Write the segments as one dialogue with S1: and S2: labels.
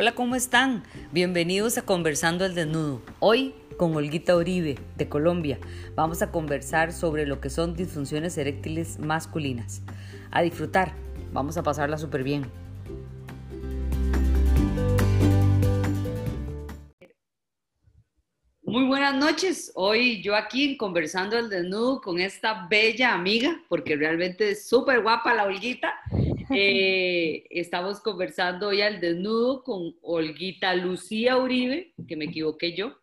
S1: Hola, ¿cómo están? Bienvenidos a Conversando el Desnudo. Hoy con Olguita Uribe, de Colombia, vamos a conversar sobre lo que son disfunciones eréctiles masculinas. A disfrutar, vamos a pasarla súper bien. Muy buenas noches. Hoy yo aquí conversando el desnudo con esta bella amiga, porque realmente es súper guapa la Olguita. Eh, estamos conversando hoy al desnudo con Olguita Lucía Uribe, que me equivoqué yo,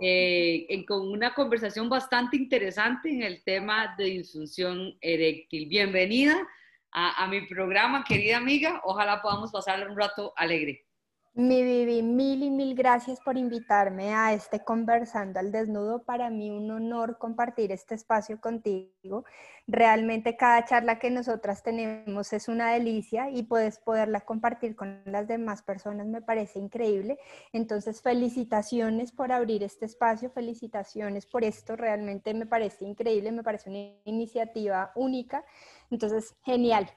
S1: eh, con una conversación bastante interesante en el tema de disfunción eréctil. Bienvenida a, a mi programa, querida amiga. Ojalá podamos pasarle un rato alegre.
S2: Mi Vivi, mil y mil gracias por invitarme a este Conversando al Desnudo. Para mí un honor compartir este espacio contigo. Realmente cada charla que nosotras tenemos es una delicia y puedes poderla compartir con las demás personas me parece increíble. Entonces, felicitaciones por abrir este espacio, felicitaciones por esto. Realmente me parece increíble, me parece una iniciativa única. Entonces, genial.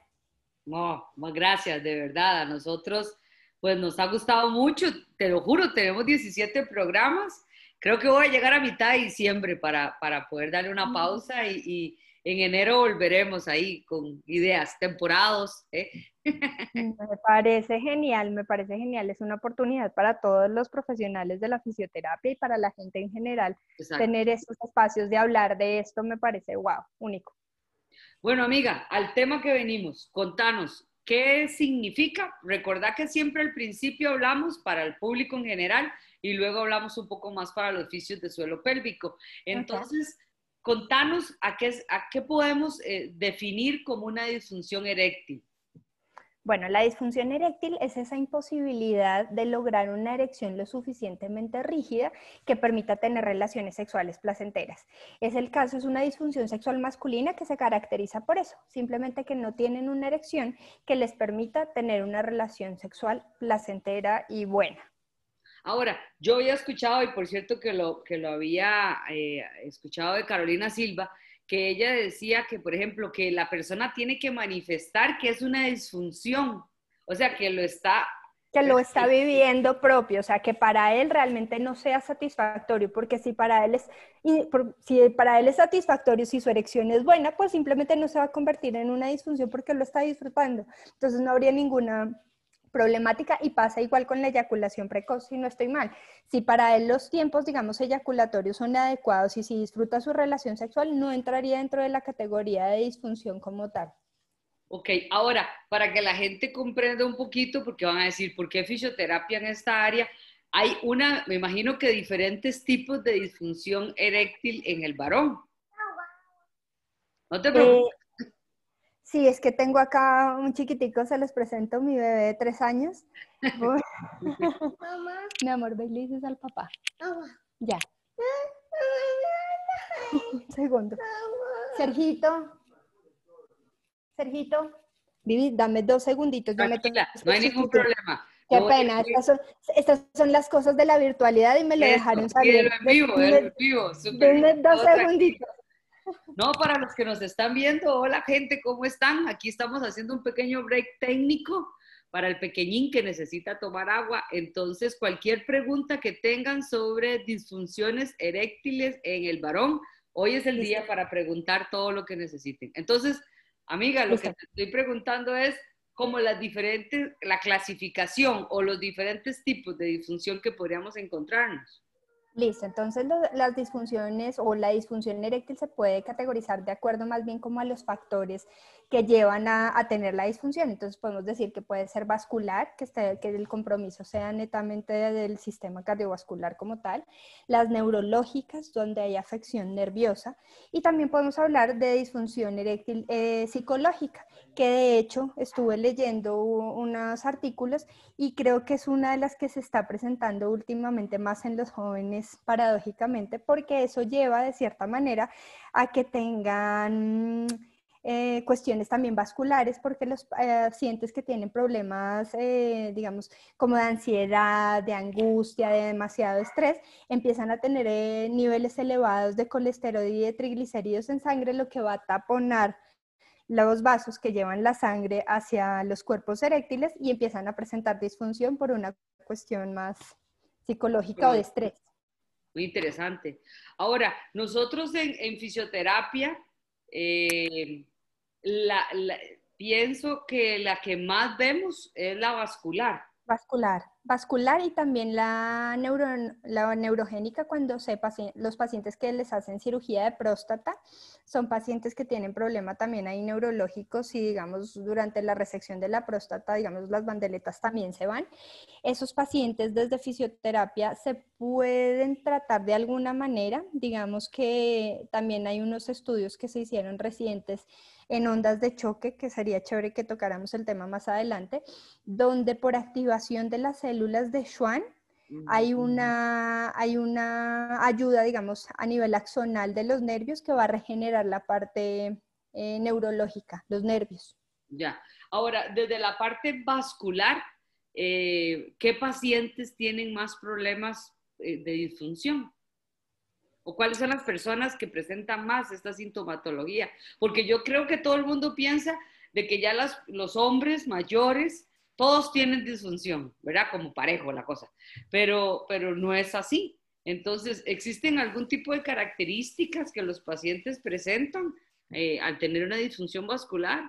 S1: No, gracias, de verdad. A nosotros pues nos ha gustado mucho, te lo juro, tenemos 17 programas. Creo que voy a llegar a mitad de diciembre para, para poder darle una pausa y, y, en enero volveremos ahí con ideas, temporados. ¿eh?
S2: Me parece genial, me parece genial. Es una oportunidad para todos los profesionales de la fisioterapia y para la gente en general. Tener estos espacios de hablar de esto me parece, wow, único.
S1: Bueno, amiga, al tema que venimos, contanos, ¿Qué significa? Recordad que siempre al principio hablamos para el público en general y luego hablamos un poco más para los oficios de suelo pélvico. Entonces, contanos a qué, a qué podemos eh, definir como una disfunción eréctil.
S2: Bueno, la disfunción eréctil es esa imposibilidad de lograr una erección lo suficientemente rígida que permita tener relaciones sexuales placenteras. Es el caso, es una disfunción sexual masculina que se caracteriza por eso, simplemente que no tienen una erección que les permita tener una relación sexual placentera y buena.
S1: Ahora, yo había escuchado, y por cierto que lo, que lo había eh, escuchado de Carolina Silva, que ella decía que, por ejemplo, que la persona tiene que manifestar que es una disfunción, o sea, que lo está...
S2: Que lo está viviendo propio, o sea, que para él realmente no sea satisfactorio, porque si para él es, si para él es satisfactorio, si su erección es buena, pues simplemente no se va a convertir en una disfunción porque lo está disfrutando. Entonces no habría ninguna problemática y pasa igual con la eyaculación precoz, si no estoy mal. Si para él los tiempos, digamos, eyaculatorios son adecuados y si disfruta su relación sexual, no entraría dentro de la categoría de disfunción como tal.
S1: Ok, ahora, para que la gente comprenda un poquito, porque van a decir, ¿por qué fisioterapia en esta área? Hay una, me imagino que diferentes tipos de disfunción eréctil en el varón. No te preocupes.
S2: Sí, es que tengo acá un chiquitico, se los presento, mi bebé de tres años. Mamá. Mi amor, ve le dices al papá. Ya. Un segundo. Sergito. Sergito. Vivi, dame dos segunditos.
S1: no hay ningún problema.
S2: Qué pena, estas son, las cosas de la virtualidad y me lo dejaron salir.
S1: en vivo, en vivo.
S2: dos segunditos.
S1: No, para los que nos están viendo, hola gente, ¿cómo están? Aquí estamos haciendo un pequeño break técnico para el pequeñín que necesita tomar agua. Entonces, cualquier pregunta que tengan sobre disfunciones eréctiles en el varón, hoy es el día para preguntar todo lo que necesiten. Entonces, amiga, lo que te estoy preguntando es como las diferentes, la clasificación o los diferentes tipos de disfunción que podríamos encontrarnos.
S2: Listo, entonces las disfunciones o la disfunción eréctil se puede categorizar de acuerdo más bien como a los factores que llevan a, tener la disfunción. Entonces podemos decir que puede ser vascular, que, esté, que el compromiso sea netamente del sistema cardiovascular como tal, las neurológicas, donde hay afección nerviosa, y también podemos hablar de disfunción eréctil eh, psicológica, que de hecho estuve leyendo unos artículos y creo que es una de las que se está presentando últimamente más en los jóvenes paradójicamente, porque eso lleva de cierta manera a que tengan eh, cuestiones también vasculares, porque los eh, pacientes que tienen problemas, eh, digamos, como de ansiedad, de angustia, de demasiado estrés, empiezan a tener niveles elevados de colesterol y de triglicéridos en sangre, lo que va a taponar los vasos que llevan la sangre hacia los cuerpos eréctiles y empiezan a presentar disfunción por una cuestión más psicológica o de estrés.
S1: Muy interesante. Ahora, nosotros en, fisioterapia, eh, pienso que la que más vemos es la vascular.
S2: Vascular, vascular y también la, neuro, la neurogénica cuando se los pacientes que les hacen cirugía de próstata son pacientes que tienen problema también ahí neurológicos y digamos durante la resección de la próstata, digamos las bandeletas también se van. Esos pacientes desde fisioterapia se pueden tratar de alguna manera, digamos que también hay unos estudios que se hicieron recientes en ondas de choque, que sería chévere que tocáramos el tema más adelante, donde por activación de las células de Schwann hay una, hay una ayuda, digamos, a nivel axonal de los nervios que va a regenerar la parte eh, neurológica, los nervios.
S1: Ya. Ahora, desde la parte vascular, eh, ¿qué pacientes tienen más problemas eh, de disfunción? o cuáles son las personas que presentan más esta sintomatología. Porque yo creo que todo el mundo piensa de que ya los hombres mayores, todos tienen disfunción, ¿verdad? Como parejo la cosa, pero, pero no es así. Entonces, ¿existen algún tipo de características que los pacientes presentan eh, al tener una disfunción vascular?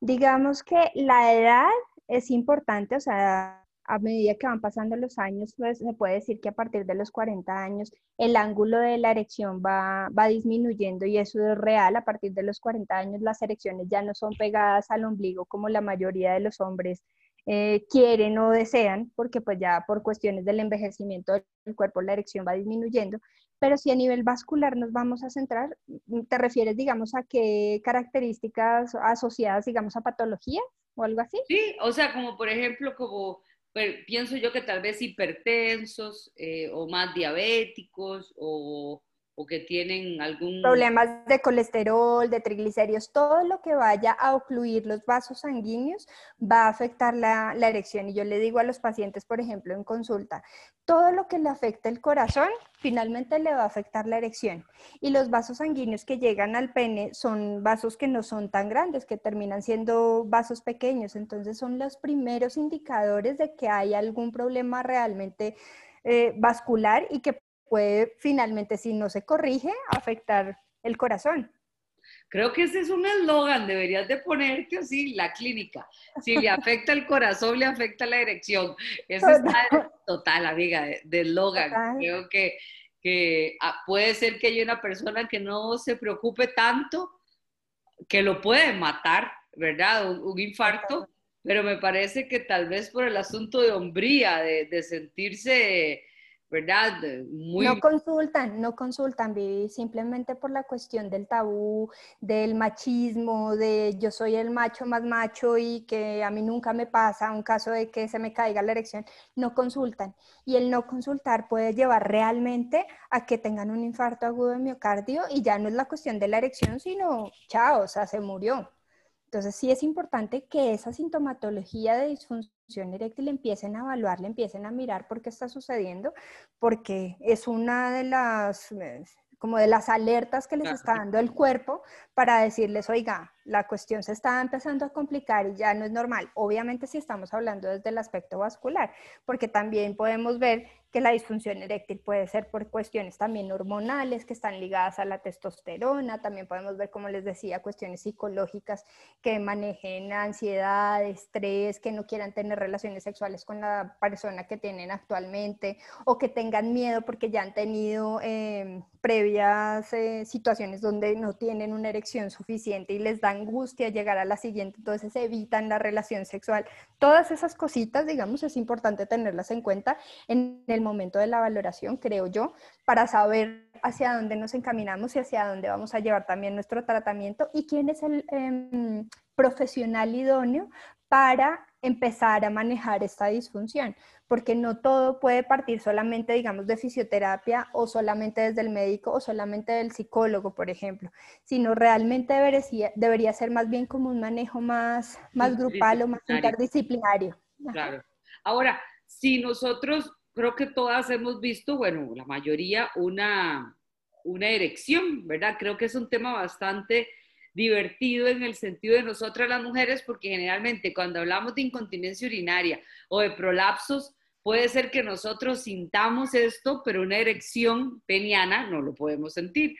S2: Digamos que la edad es importante, o sea, a medida que van pasando los años, pues se puede decir que a partir de los 40 años el ángulo de la erección va, va disminuyendo y eso es real. A partir de los 40 años las erecciones ya no son pegadas al ombligo como la mayoría de los hombres eh, quieren o desean, porque pues ya por cuestiones del envejecimiento del cuerpo la erección va disminuyendo. Pero si a nivel vascular nos vamos a centrar, ¿te refieres, digamos, a qué características asociadas, digamos, a patologías o algo así?
S1: Sí, o sea, como por ejemplo, como pienso yo que tal vez hipertensos eh, o más diabéticos o, o, que tienen algún...
S2: Problemas de colesterol, de triglicéridos, todo lo que vaya a ocluir los vasos sanguíneos va a afectar la, erección. Y yo le digo a los pacientes, por ejemplo, en consulta, todo lo que le afecta el corazón finalmente le va a afectar la erección. Y los vasos sanguíneos que llegan al pene son vasos que no son tan grandes, que terminan siendo vasos pequeños. Entonces son los primeros indicadores de que hay algún problema realmente eh, vascular y que puede finalmente, si no se corrige, afectar el corazón.
S1: Creo que ese es un eslogan, deberías de ponerte así, la clínica. Si le afecta el corazón, le afecta la erección. Eso está total, amiga, de eslogan. Creo que, que ah, puede ser que haya una persona que no se preocupe tanto, que lo puede matar, ¿verdad? Un, infarto, pero me parece que tal vez por el asunto de hombría, de, de sentirse ¿verdad?
S2: No consultan, no consultan, Vivi, simplemente por la cuestión del tabú, del machismo, de yo soy el macho más macho y que a mí nunca me pasa un caso de que se me caiga la erección, no consultan. Y el no consultar puede llevar realmente a que tengan un infarto agudo de miocardio y ya no es la cuestión de la erección, sino chao, o sea, se murió. Entonces sí es importante que esa sintomatología de disfunción eréctil empiecen a evaluar, le empiecen a mirar por qué está sucediendo, porque es una de las eh, como de las alertas que les está dando el cuerpo para decirles, oiga, la cuestión se está empezando a complicar y ya no es normal. Obviamente si estamos hablando desde el aspecto vascular, porque también podemos ver que la disfunción eréctil puede ser por cuestiones también hormonales que están ligadas a la testosterona, también podemos ver, como les decía, cuestiones psicológicas que manejen ansiedad, estrés, que no quieran tener relaciones sexuales con la persona que tienen actualmente o que tengan miedo porque ya han tenido em, previas eh, situaciones donde no tienen una erección suficiente y les da angustia llegar a la siguiente, entonces evitan la relación sexual. Todas esas cositas, digamos, es importante tenerlas en cuenta en el momento de la valoración, creo yo, para saber hacia dónde nos encaminamos y hacia dónde vamos a llevar también nuestro tratamiento y quién es el em, profesional idóneo para empezar a manejar esta disfunción, porque no todo puede partir solamente, digamos, de fisioterapia o solamente desde el médico o solamente del psicólogo, por ejemplo, sino realmente debería, debería ser más bien como un manejo más, más grupal o más interdisciplinario.
S1: Claro. Ahora, si nosotros creo que todas hemos visto, bueno, la mayoría, una, una erección, ¿verdad? Creo que es un tema bastante divertido en el sentido de nosotras las mujeres, porque generalmente cuando hablamos de incontinencia urinaria o de prolapsos, puede ser que nosotros sintamos esto, pero una erección peniana no lo podemos sentir.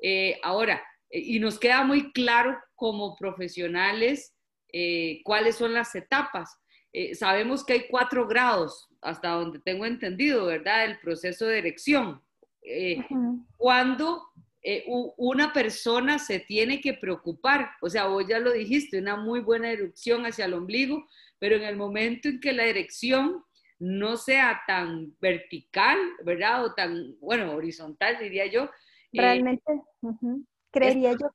S1: Eh, ahora, eh, y nos queda muy claro como profesionales eh, cuáles son las etapas. Sabemos que hay cuatro grados, hasta donde tengo entendido, ¿verdad? El proceso de erección. Cuando una persona se tiene que preocupar, o sea, vos ya lo dijiste, una muy buena erección hacia el ombligo, pero en el momento en que la erección no sea tan vertical, ¿verdad? O tan, bueno, horizontal, diría yo.
S2: Eh, Realmente, creería yo.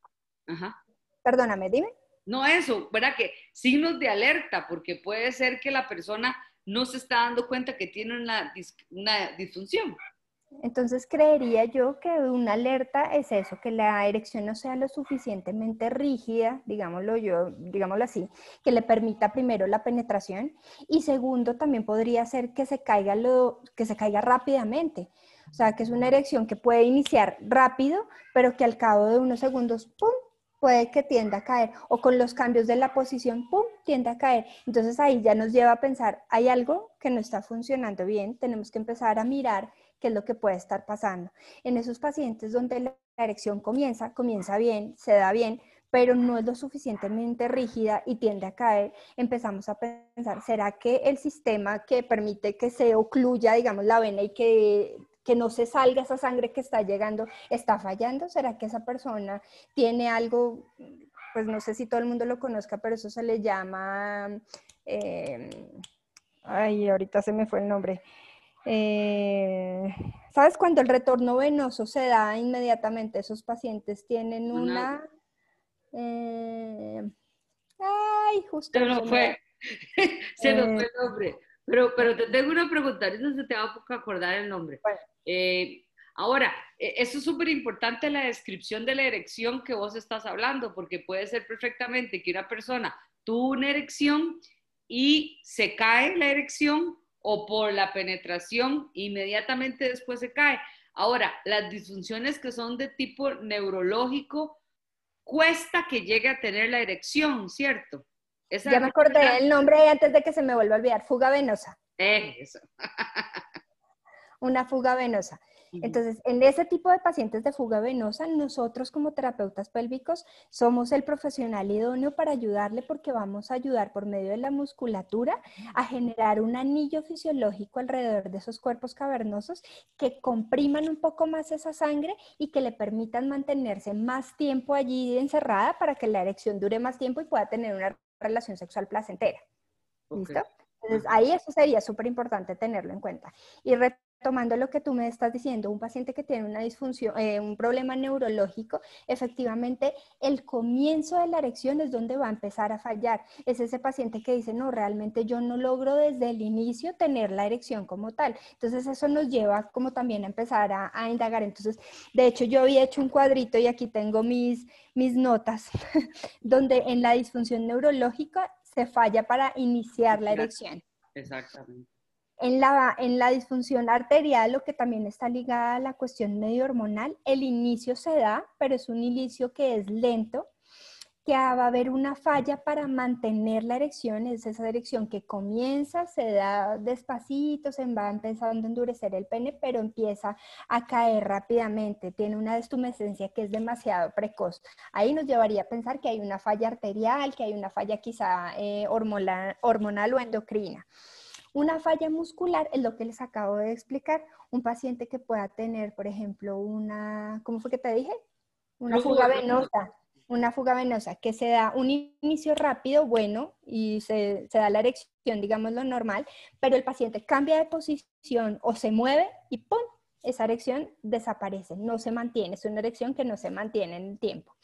S2: Ajá. Perdóname, dime.
S1: No eso, ¿verdad? Que signos de alerta, porque puede ser que la persona no se está dando cuenta que tiene una, una disfunción.
S2: Entonces creería yo que una alerta es eso, que la erección no sea lo suficientemente rígida, digámoslo yo, digámoslo así, que le permita primero la penetración y segundo también podría ser que se caiga lo que se caiga rápidamente. O sea, que es una erección que puede iniciar rápido, pero que al cabo de unos segundos, ¡pum!, puede que tienda a caer o con los cambios de la posición, ¡pum!, tiende a caer. Entonces ahí ya nos lleva a pensar, hay algo que no está funcionando bien, tenemos que empezar a mirar qué es lo que puede estar pasando. En esos pacientes donde la erección comienza, comienza bien, se da bien, pero no es lo suficientemente rígida y tiende a caer, empezamos a pensar, ¿será que el sistema que permite que se ocluya, digamos, la vena y que, que no se salga esa sangre que está llegando está fallando? ¿Será que esa persona tiene algo, pues no sé si todo el mundo lo conozca, pero eso se le llama, eh, ay, ahorita se me fue el nombre, eh, ¿Sabes cuando el retorno venoso se da inmediatamente? Esos pacientes tienen una... Eh, ay, justo.
S1: Se nos fue. se nos fue el nombre. Pero, pero te tengo una pregunta, ahorita se te va a acordar el nombre. Eh, ahora, e, eso es súper importante la descripción de la erección que vos estás hablando, porque puede ser perfectamente que una persona tuvo una erección y se cae la erección o por la penetración, inmediatamente después se cae. Ahora, las disfunciones que son de tipo neurológico, cuesta que llegue a tener la erección, ¿cierto?
S2: ya me acordé el nombre antes de que se me vuelva a olvidar, fuga venosa.
S1: eso.
S2: Una fuga venosa. Entonces, en ese tipo de pacientes de fuga venosa, nosotros como terapeutas pélvicos somos el profesional idóneo para ayudarle porque vamos a ayudar por medio de la musculatura a generar un anillo fisiológico alrededor de esos cuerpos cavernosos que compriman un poco más esa sangre y que le permitan mantenerse más tiempo allí encerrada para que la erección dure más tiempo y pueda tener una relación sexual placentera. ¿Listo? Entonces, ahí eso sería súper importante tenerlo en cuenta. Y tomando lo que tú me estás diciendo, un paciente que tiene una disfunción, eh, un problema neurológico, efectivamente el comienzo de la erección es donde va a empezar a fallar. Es ese paciente que dice, no, realmente yo no logro desde el inicio tener la erección como tal. Entonces eso nos lleva como también a empezar a, a indagar. Entonces, de hecho, yo había hecho un cuadrito y aquí tengo mis, mis notas, donde en la disfunción neurológica se falla para iniciar la erección.
S1: Exactamente.
S2: En la, en la disfunción arterial, lo que también está ligada a la cuestión medio hormonal, el inicio se da, pero es un inicio que es lento, que va a haber una falla para mantener la erección, es esa erección que comienza, se da despacito, se va empezando a endurecer el pene, pero empieza a caer rápidamente, tiene una destumescencia que es demasiado precoz. Ahí nos llevaría a pensar que hay una falla arterial, que hay una falla quizá eh, hormonal o endocrina. Una falla muscular es lo que les acabo de explicar. Un paciente que pueda tener, por ejemplo, una, ¿cómo fue que te dije? Una fuga venosa. Una fuga venosa que se da un inicio rápido, bueno, y se, se da la erección, digamos lo normal, pero el paciente cambia de posición o se mueve y ¡pum! esa erección desaparece, no se mantiene, es una erección que no se mantiene en el tiempo.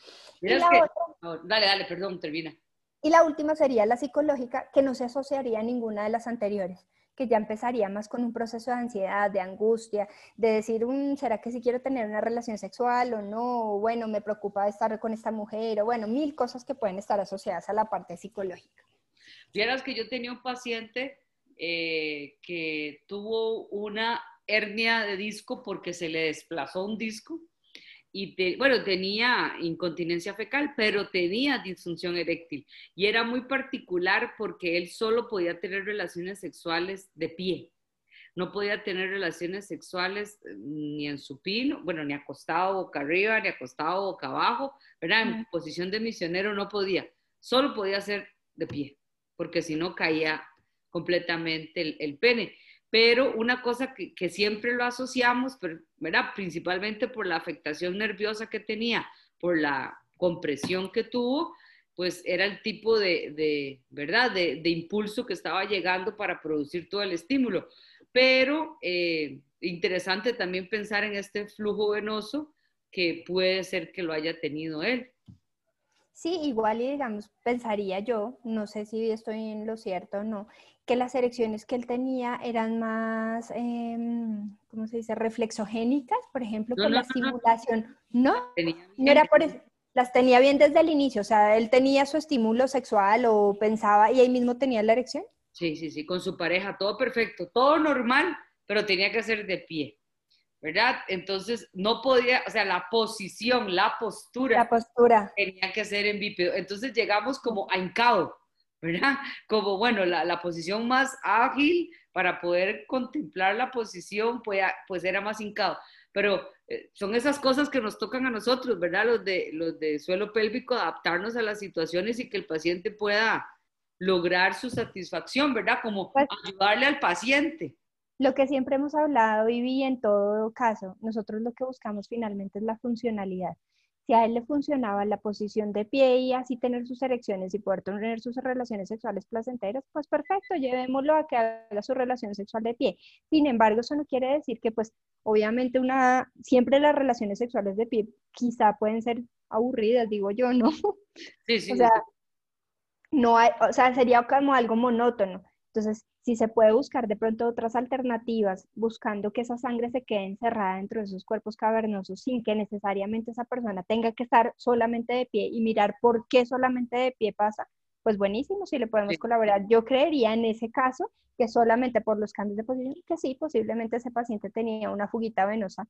S1: dale, dale, perdón, termina.
S2: Y la última sería la psicológica, que no se asociaría a ninguna de las anteriores, que ya empezaría más con un proceso de ansiedad, de angustia, de decir, mm, ¿será que si quiero tener una relación sexual o no? bueno, me preocupa estar con esta mujer, o bueno, mil cosas que pueden estar asociadas a la parte psicológica.
S1: Vieras que yo tenía un paciente eh, que tuvo una hernia de disco porque se le desplazó un disco y bueno, tenía incontinencia fecal, pero tenía disfunción eréctil y era muy particular porque él solo podía tener relaciones sexuales de pie. no podía tener relaciones sexuales eh, ni en supino, bueno, ni acostado boca arriba, ni acostado boca abajo, ¿verdad? En posición de misionero no podía, solo podía ser de pie, porque si no caía completamente el, pene. Pero una cosa que, siempre lo asociamos, ¿verdad? Principalmente por la afectación nerviosa que tenía, por la compresión que tuvo, pues era el tipo de, ¿verdad? De, impulso que estaba llegando para producir todo el estímulo. Pero eh, interesante también pensar en este flujo venoso que puede ser que lo haya tenido él.
S2: Sí, igual y digamos, pensaría yo, no sé si estoy en lo cierto o no, que las erecciones que él tenía eran más, em, ¿cómo se dice?, reflexogénicas, por ejemplo, por la estimulación. No, no, era por eso las tenía bien desde el inicio, o sea, él tenía su estímulo sexual o pensaba y ahí mismo tenía la erección.
S1: Sí, sí, sí, con su pareja, todo perfecto, todo normal, pero tenía que ser de pie, ¿verdad? Entonces no podía, o sea, la posición, la postura.
S2: La postura.
S1: Tenía que ser en bípedo. Entonces llegamos como a hincado, ¿verdad? Como, bueno, la, la posición más ágil para poder contemplar la posición, pues, pues era más hincado pero eh, son esas cosas que nos tocan a nosotros, ¿verdad? Los de, los de suelo pélvico, adaptarnos a las situaciones y que el paciente pueda lograr su satisfacción, ¿verdad? Como pues ayudarle al paciente.
S2: Lo que siempre hemos hablado, Vivi, en todo caso, nosotros lo que buscamos finalmente es la funcionalidad si a él le funcionaba la posición de pie y así tener sus erecciones y poder tener sus relaciones sexuales placenteras, pues perfecto, llevémoslo a que haga su relación sexual de pie. Sin embargo, eso no quiere decir que pues obviamente una, siempre las relaciones sexuales de pie quizá pueden ser aburridas, digo yo, ¿no?
S1: Sí, sí.
S2: O sea, no hay, o sea, sería como algo monótono. Entonces, si se puede buscar de pronto otras alternativas, buscando que esa sangre se quede encerrada dentro de esos cuerpos cavernosos sin que necesariamente esa persona tenga que estar solamente de pie y mirar por qué solamente de pie pasa, pues buenísimo, si le podemos colaborar. Yo creería en ese caso que solamente por los cambios de posición, que sí, posiblemente ese paciente tenía una fuguita venosa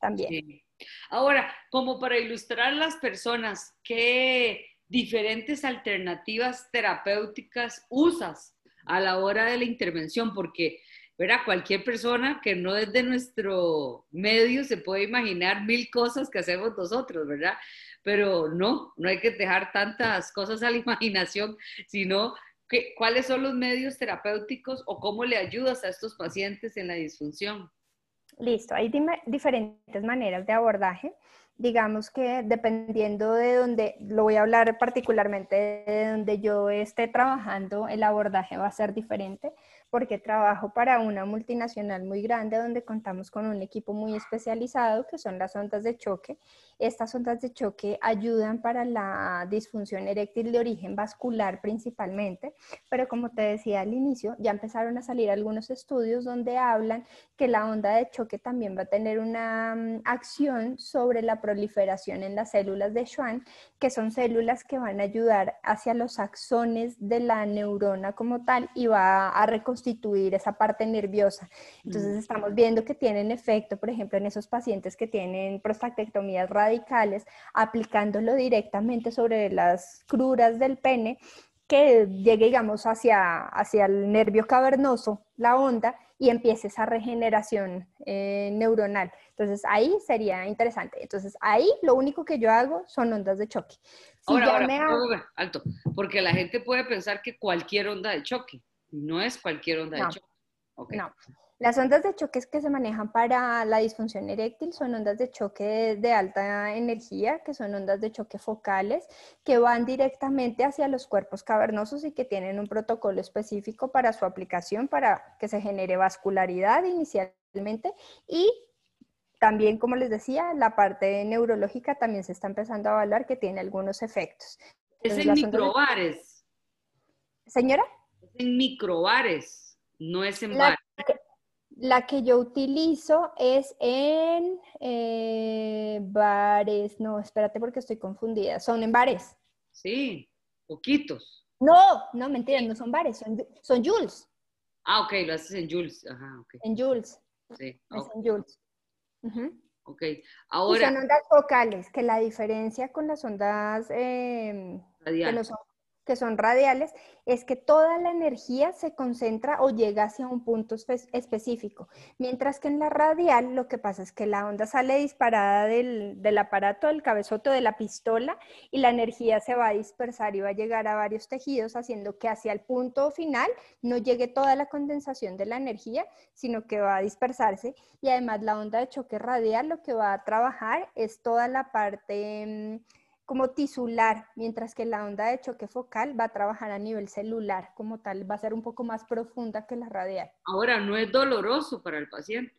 S2: también.
S1: Ahora, como para ilustrar a las personas, ¿qué diferentes alternativas terapéuticas usas a la hora de la intervención, porque ¿verdad? cualquier persona que no es de nuestro medio se puede imaginar mil cosas que hacemos nosotros, ¿verdad? Pero no, no hay que dejar tantas cosas a la imaginación, sino cuáles son los medios terapéuticos o cómo le ayudas a estos pacientes en la disfunción.
S2: Listo, hay diferentes maneras de abordaje digamos que dependiendo de donde, lo voy a hablar particularmente de donde yo esté trabajando, el abordaje va a ser diferente porque trabajo para una multinacional muy grande donde contamos con un equipo muy especializado que son las ondas de choque. Estas ondas de choque ayudan para la disfunción eréctil de origen vascular principalmente, pero como te decía al inicio, ya empezaron a salir algunos estudios donde hablan que la onda de choque también va a tener una mm, acción sobre la proliferación en las células de Schwann, que son células que van a ayudar hacia los axones de la neurona como tal y va a reconstituir esa parte nerviosa. Entonces mm. estamos viendo que tienen efecto, por ejemplo, en esos pacientes que tienen prostatectomías radicales, aplicándolo directamente sobre las cruras del pene que llegue, digamos, hacia, hacia el nervio cavernoso, la onda, y empiece esa regeneración eh, neuronal. Entonces ahí sería interesante. Entonces ahí lo único que yo hago son ondas de choque.
S1: ahora, ahora alto, porque la gente puede pensar que cualquier onda de choque, no es cualquier onda de choque.
S2: No, las ondas de choque que se manejan para la disfunción eréctil son ondas de choque de alta energía, que son ondas de choque focales, que van directamente hacia los cuerpos cavernosos y que tienen un protocolo específico para su aplicación, para que se genere vascularidad inicialmente y también, como les decía, la parte neurológica también se está empezando a evaluar que tiene algunos efectos.
S1: es en microbares.
S2: Señora.
S1: Es en microbares, no es en bares.
S2: La que yo utilizo es en eh, bares. No, espérate porque estoy confundida. Son en bares.
S1: Sí, poquitos.
S2: No, no, mentira, no son bares, son, son Jules.
S1: Ah, ok, lo haces en. Ajá, ok.
S2: En Jules.
S1: Sí.
S2: Es en Jules.
S1: Ok, ahora.
S2: son ondas focales, que la diferencia con las ondas que, que son radiales, es que toda la energía se concentra o llega hacia un punto específico, mientras que en la radial lo que pasa es que la onda sale disparada del, del, aparato, del cabezoto de la pistola y la energía se va a dispersar y va a llegar a varios tejidos, haciendo que hacia el punto final no llegue toda la condensación de la energía, sino que va a dispersarse. Y además la onda de choque radial lo que va a trabajar es toda la parte... Mm, como tisular, mientras que la onda de choque focal va a trabajar a nivel celular como tal, va a ser un poco más profunda que la radial.
S1: Ahora, ¿no es doloroso para el paciente?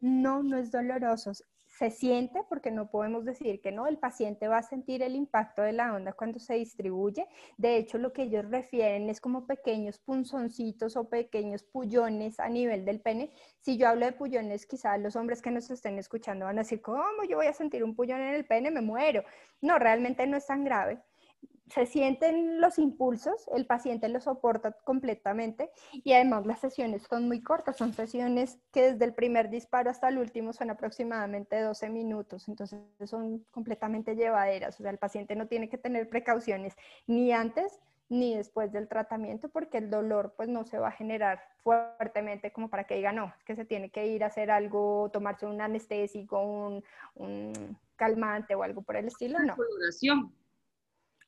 S2: No, no es doloroso se siente, porque no podemos decir que no, el paciente va a sentir el impacto de la onda cuando se distribuye. De hecho, lo que ellos refieren es como pequeños punzoncitos o pequeños pullones a nivel del pene. Si yo hablo de pullones, quizás los hombres que nos estén escuchando van a decir, ¿cómo yo voy a sentir un pullón en el pene? Me muero. No, realmente no es tan grave se sienten los impulsos, el paciente los soporta completamente y además las sesiones son muy cortas, son sesiones que desde el primer disparo hasta el último son aproximadamente 12 minutos, entonces son completamente llevaderas, o sea, el paciente no tiene que tener precauciones ni antes ni después del tratamiento porque el dolor pues no se va a generar fuertemente como para que diga no, que se tiene que ir a hacer algo, tomarse un anestésico, un, un calmante o algo por el estilo, no.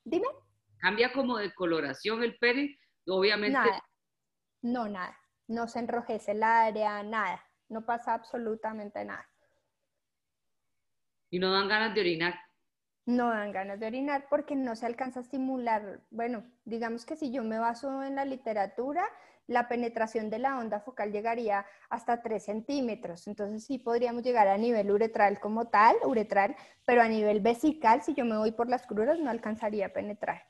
S2: Dime.
S1: ¿Cambia como de coloración el pene? Obviamente.
S2: Nada. No, nada. No se enrojece el área, nada. No pasa absolutamente nada.
S1: ¿Y no dan ganas de orinar?
S2: No dan ganas de orinar porque no se alcanza a estimular. Bueno, digamos que si yo me baso en la literatura, la penetración de la onda focal llegaría hasta 3 centímetros. Entonces sí podríamos llegar a nivel uretral como tal, uretral, pero a nivel vesical, si yo me voy por las cruras, no alcanzaría a penetrar.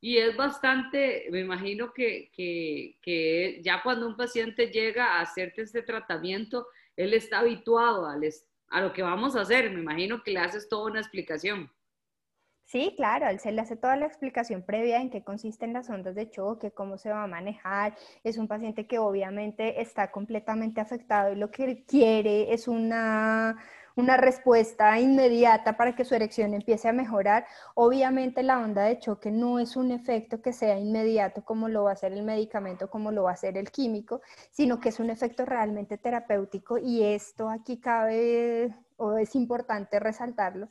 S1: Y es bastante, me imagino que, que, ya cuando un paciente llega a hacerte este tratamiento, él está habituado a, a lo que vamos a hacer. Me imagino que le haces toda una explicación.
S2: Sí, claro, él se le hace toda la explicación previa en qué consisten las ondas de choque, cómo se va a manejar. Es un paciente que obviamente está completamente afectado y lo que quiere es una, una respuesta inmediata para que su erección empiece a mejorar. Obviamente la onda de choque no es un efecto que sea inmediato como lo va a hacer el medicamento, como lo va a hacer el químico, sino que es un efecto realmente terapéutico y esto aquí cabe o es importante resaltarlo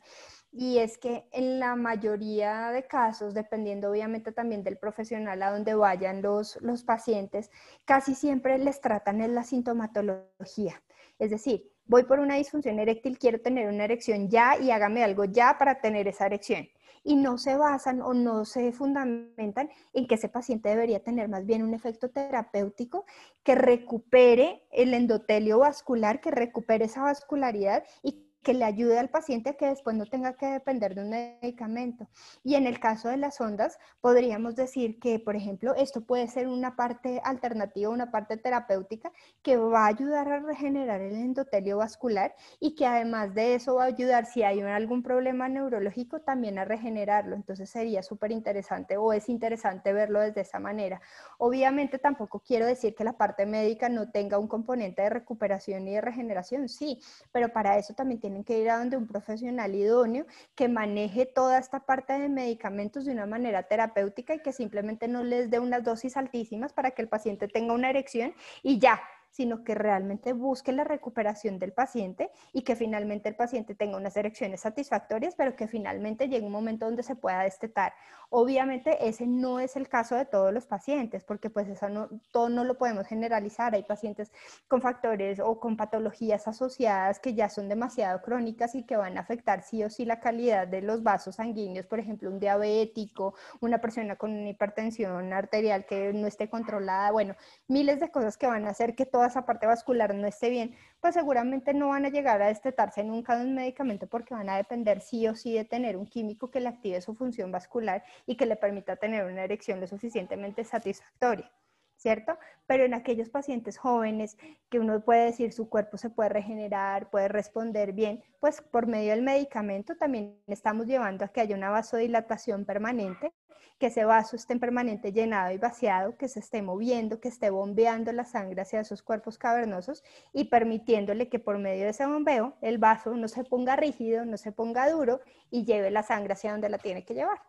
S2: y es que en la mayoría de casos, dependiendo obviamente también del profesional a donde vayan los, los pacientes, casi siempre les tratan en la sintomatología. Es decir, voy por una disfunción eréctil, quiero tener una erección ya y hágame algo ya para tener esa erección. Y no se basan o no se fundamentan en que ese paciente debería tener más bien un efecto terapéutico que recupere el endotelio vascular, que recupere esa vascularidad y que le ayude al paciente que después no tenga que depender de un medicamento. Y en el caso de las ondas, podríamos decir que, por ejemplo, esto puede ser una parte alternativa, una parte terapéutica que va a ayudar a regenerar el endotelio vascular y que además de eso va a ayudar si hay algún problema neurológico también a regenerarlo. Entonces sería súper interesante o es interesante verlo desde esa manera. Obviamente tampoco quiero decir que la parte médica no tenga un componente de recuperación y de regeneración, sí, pero para eso también tiene tienen que ir a donde un profesional idóneo que maneje toda esta parte de medicamentos de una manera terapéutica y que simplemente no les dé unas dosis altísimas para que el paciente tenga una erección y ya, sino que realmente busque la recuperación del paciente y que finalmente el paciente tenga unas erecciones satisfactorias, pero que finalmente llegue un momento donde se pueda destetar. Obviamente ese no es el caso de todos los pacientes, porque pues eso no, todo no lo podemos generalizar. Hay pacientes con factores o con patologías asociadas que ya son demasiado crónicas y que van a afectar sí o sí la calidad de los vasos sanguíneos, por ejemplo, un diabético, una persona con una hipertensión arterial que no esté controlada, bueno, miles de cosas que van a hacer que toda esa parte vascular no esté bien, pues seguramente no van a llegar a destetarse nunca de un medicamento porque van a depender sí o sí de tener un químico que le active su función vascular y que le permita tener una erección lo suficientemente satisfactoria. ¿Cierto? Pero en aquellos pacientes jóvenes que uno puede decir su cuerpo se puede regenerar, puede responder bien, pues por medio del medicamento también estamos llevando a que haya una vasodilatación permanente que ese vaso esté permanente llenado y vaciado, que se esté moviendo, que esté bombeando la sangre hacia esos cuerpos cavernosos y permitiéndole que por medio de ese bombeo el vaso no se ponga rígido, no se ponga duro y lleve la sangre hacia donde la tiene que llevar.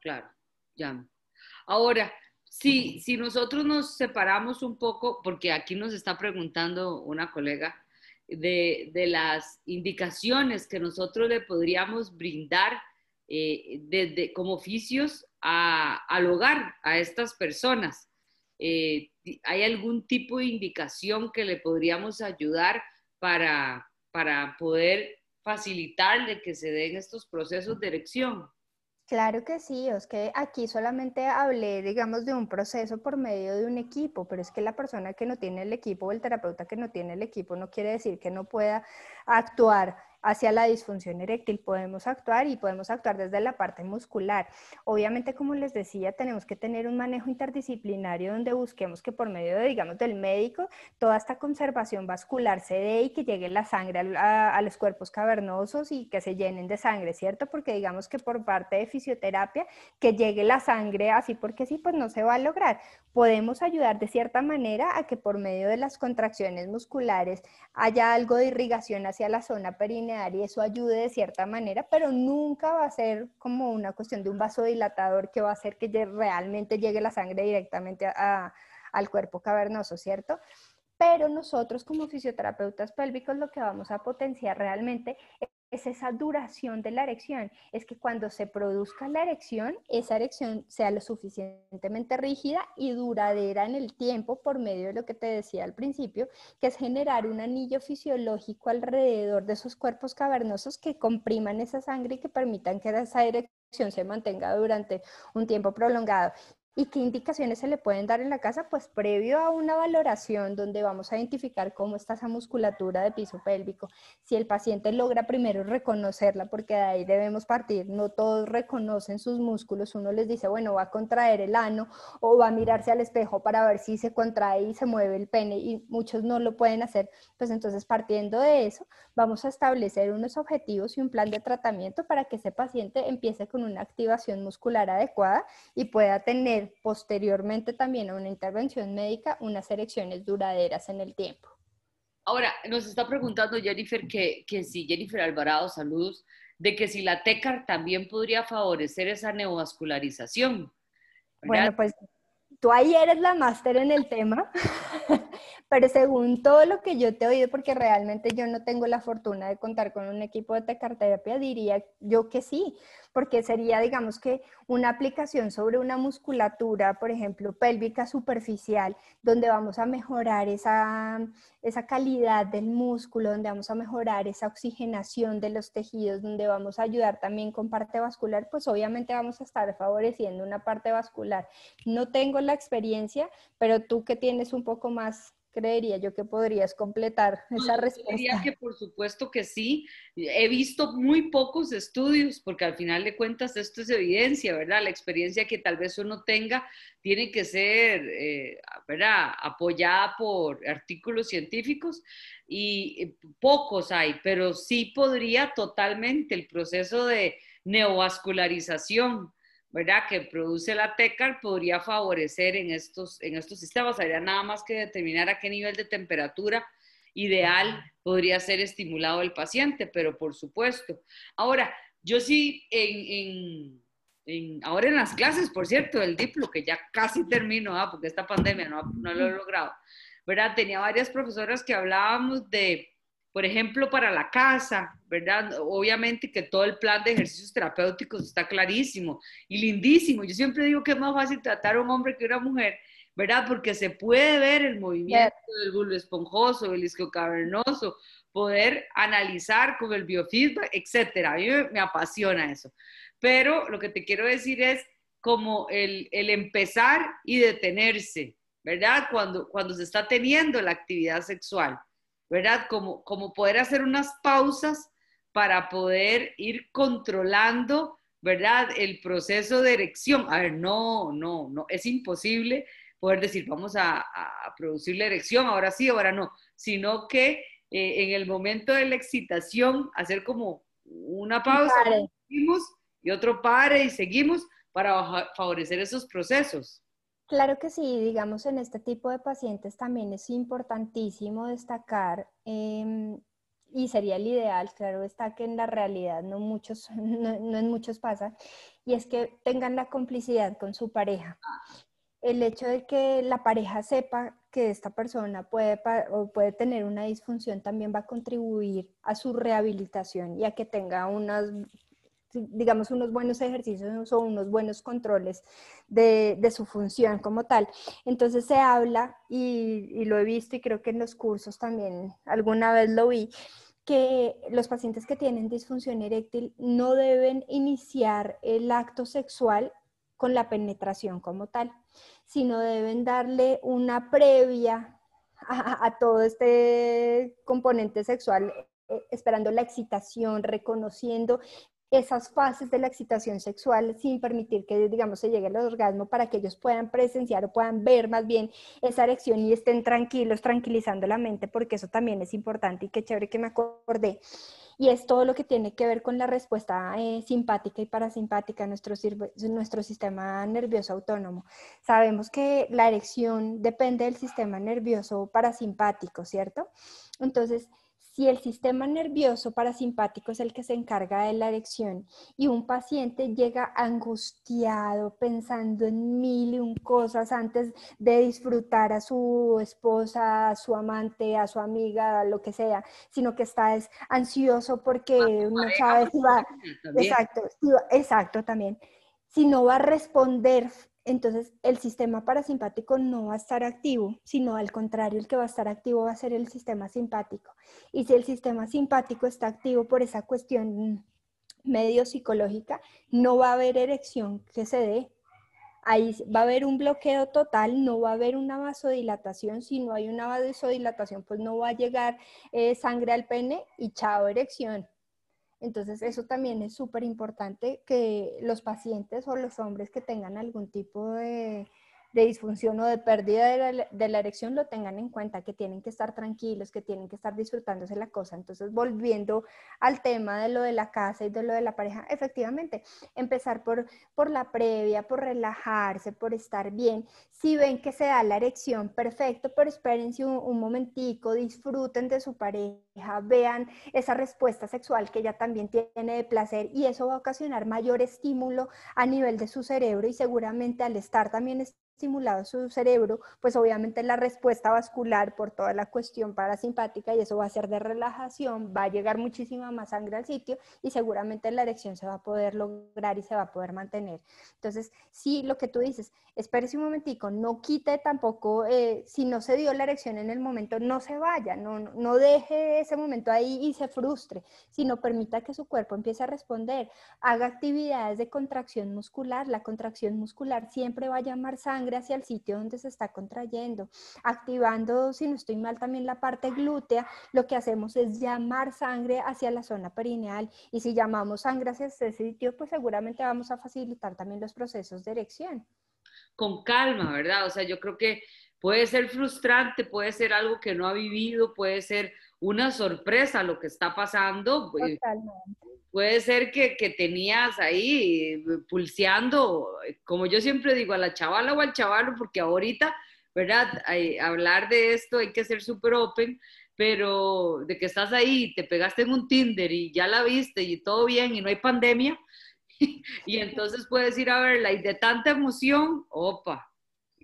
S1: Claro. Ya. Ahora, si, si nosotros nos separamos un poco, porque aquí nos está preguntando una colega, de, de las indicaciones que nosotros le podríamos brindar eh, desde, como oficios al hogar, a estas personas. Eh, ¿Hay algún tipo de indicación que le podríamos ayudar para, para poder facilitarle que se den estos procesos de elección?
S2: Claro que sí, es que aquí solamente hablé, digamos, de un proceso por medio de un equipo, pero es que la persona que no tiene el equipo o el terapeuta que no tiene el equipo no quiere decir que no pueda actuar hacia la disfunción eréctil podemos actuar y podemos actuar desde la parte muscular. Obviamente, como les decía, tenemos que tener un manejo interdisciplinario donde busquemos que por medio, de, digamos, del médico, toda esta conservación vascular se dé y que llegue la sangre a, los cuerpos cavernosos y que se llenen de sangre, ¿cierto? Porque digamos que por parte de fisioterapia, que llegue la sangre así porque sí, pues no se va a lograr. Podemos ayudar de cierta manera a que por medio de las contracciones musculares haya algo de irrigación hacia la zona perineal y eso ayude de cierta manera, pero nunca va a ser como una cuestión de un vasodilatador que va a hacer que realmente llegue la sangre directamente al cuerpo cavernoso, ¿cierto? Pero nosotros como fisioterapeutas pélvicos lo que vamos a potenciar realmente es esa duración de la erección, es que cuando se produzca la erección, esa erección sea lo suficientemente rígida y duradera en el tiempo por medio de lo que te decía al principio, que es generar un anillo fisiológico alrededor de esos cuerpos cavernosos que compriman esa sangre y que permitan que esa erección se mantenga durante un tiempo prolongado. ¿Y qué indicaciones se le pueden dar en la casa? Pues previo a una valoración donde vamos a identificar cómo está esa musculatura de piso pélvico. Si el paciente logra primero reconocerla, porque de ahí debemos partir, no todos reconocen sus músculos, uno les dice, bueno, va a contraer el ano o va a mirarse al espejo para ver si se contrae y se mueve el pene y muchos no lo pueden hacer. Pues entonces partiendo de eso, vamos a establecer unos objetivos y un plan de tratamiento para que ese paciente empiece con una activación muscular adecuada y pueda tener posteriormente también a una intervención médica unas erecciones duraderas en el tiempo.
S1: Ahora, nos está preguntando Jennifer que, que si Jennifer Alvarado, saludos, de que si la TECAR también podría favorecer esa neovascularización.
S2: Bueno, pues tú ahí eres la máster en el tema, pero según todo lo que yo te he oído, porque realmente yo no tengo la fortuna de contar con un equipo de tecarterapia, diría yo que sí, porque sería, digamos que, una aplicación sobre una musculatura, por ejemplo, pélvica superficial, donde vamos a mejorar esa, esa calidad del músculo, donde vamos a mejorar esa oxigenación de los tejidos, donde vamos a ayudar también con parte vascular, pues obviamente vamos a estar favoreciendo una parte vascular. No tengo la experiencia, pero tú que tienes un poco más creería yo que podrías completar esa respuesta.
S1: Diría que por supuesto que sí. He visto muy pocos estudios, porque al final de cuentas esto es evidencia, ¿verdad? La experiencia que tal vez uno tenga tiene que ser, eh, ¿verdad? Apoyada por artículos científicos y eh, pocos hay, pero sí podría totalmente el proceso de neovascularización ¿verdad? que produce la TECAR podría favorecer en estos, en estos sistemas. Habría nada más que determinar a qué nivel de temperatura ideal podría ser estimulado el paciente, pero por supuesto. Ahora, yo sí, en, en, ahora en las clases, por cierto, el diplo, que ya casi termino, ¿ah? porque esta pandemia no, no lo he logrado, ¿verdad? Tenía varias profesoras que hablábamos de por ejemplo, para la casa, ¿verdad? Obviamente que todo el plan de ejercicios terapéuticos está clarísimo y lindísimo. Yo siempre digo que es más fácil tratar a un hombre que a una mujer, ¿verdad? Porque se puede ver el movimiento del bulbo esponjoso, del isquio cavernoso, poder analizar con el biofeedback, etcétera. A mí me, apasiona eso. Pero lo que te quiero decir es como el, el empezar y detenerse, ¿verdad? Cuando, cuando se está teniendo la actividad sexual ¿verdad? Como, como poder hacer unas pausas para poder ir controlando, ¿verdad? El proceso de erección. A ver, no, no, no, es imposible poder decir, vamos a, producir la erección, ahora sí, ahora no, sino que eh, en el momento de la excitación, hacer como una pausa, y otro pare y seguimos para favorecer esos procesos.
S2: Claro que sí, digamos, en este tipo de pacientes también es importantísimo destacar em, y sería el ideal, claro está que en la realidad no, muchos, no, en muchos pasa, y es que tengan la complicidad con su pareja. El hecho de que la pareja sepa que esta persona puede, o puede tener una disfunción también va a contribuir a su rehabilitación y a que tenga unas digamos, unos buenos ejercicios o unos buenos controles de, su función como tal. Entonces se habla, y, lo he visto y creo que en los cursos también alguna vez lo vi, que los pacientes que tienen disfunción eréctil no deben iniciar el acto sexual con la penetración como tal, sino deben darle una previa a todo este componente sexual eh, esperando la excitación, reconociendo esas fases de la excitación sexual sin permitir que, digamos, se llegue al orgasmo para que ellos puedan presenciar o puedan ver más bien esa erección y estén tranquilos, tranquilizando la mente, porque eso también es importante y qué chévere que me acordé. Y es todo lo que tiene que ver con la respuesta eh, simpática y parasimpática, nuestro, nuestro sistema nervioso autónomo. Sabemos que la erección depende del sistema nervioso parasimpático, ¿cierto? Entonces, si el sistema nervioso parasimpático es el que se encarga de la erección y un paciente llega angustiado pensando en mil y un cosas antes de disfrutar a su esposa, a su amante, a su amiga, a lo que sea, sino que está ansioso porque no sabe si va, exacto, exacto también, si no va a responder entonces el sistema parasimpático no va a estar activo, sino al contrario, el que va a estar activo va a ser el sistema simpático. Y si el sistema simpático está activo por esa cuestión medio psicológica, no va a haber erección que se dé. Ahí va a haber un bloqueo total, no va a haber una vasodilatación. Si no hay una vasodilatación, pues no va a llegar eh, sangre al pene y chao erección. Entonces, eso también es súper importante que los pacientes o los hombres que tengan algún tipo de, de disfunción o de pérdida de la, erección lo tengan en cuenta, que tienen que estar tranquilos, que tienen que estar disfrutándose la cosa. Entonces, volviendo al tema de lo de la casa y de lo de la pareja, efectivamente, empezar por, por la previa, por relajarse, por estar bien. Si ven que se da la erección, perfecto, pero espérense un, un momentico, disfruten de su pareja, vean esa respuesta sexual que ella también tiene de placer y eso va a ocasionar mayor estímulo a nivel de su cerebro y seguramente al estar también estimulado su cerebro, pues obviamente la respuesta vascular por toda la cuestión parasimpática y eso va a ser de relajación, va a llegar muchísima más sangre al sitio y seguramente la erección se va a poder lograr y se va a poder mantener. Entonces, sí, lo que tú dices, espérese un momentico, no quite tampoco, eh, si no se dio la erección en el momento, no se vaya, no, no deje ese momento ahí y se frustre, sino permita que su cuerpo empiece a responder, haga actividades de contracción muscular, la contracción muscular siempre va a llamar sangre hacia el sitio donde se está contrayendo, activando, si no estoy mal, también la parte glútea, lo que hacemos es llamar sangre hacia la zona perineal y si llamamos sangre hacia ese sitio, pues seguramente vamos a facilitar también los procesos de erección.
S1: Con calma, ¿verdad? O sea, yo creo que puede ser frustrante, puede ser algo que no ha vivido, puede ser una sorpresa lo que está pasando. Totalmente puede ser que, que, tenías ahí eh, pulseando, como yo siempre digo, a la chavala o al chavalo, porque ahorita, ¿verdad? hablar de esto hay que ser súper open, pero de que estás ahí, te pegaste en un Tinder y ya la viste y todo bien y no hay pandemia, y entonces puedes ir a verla y de tanta emoción, opa,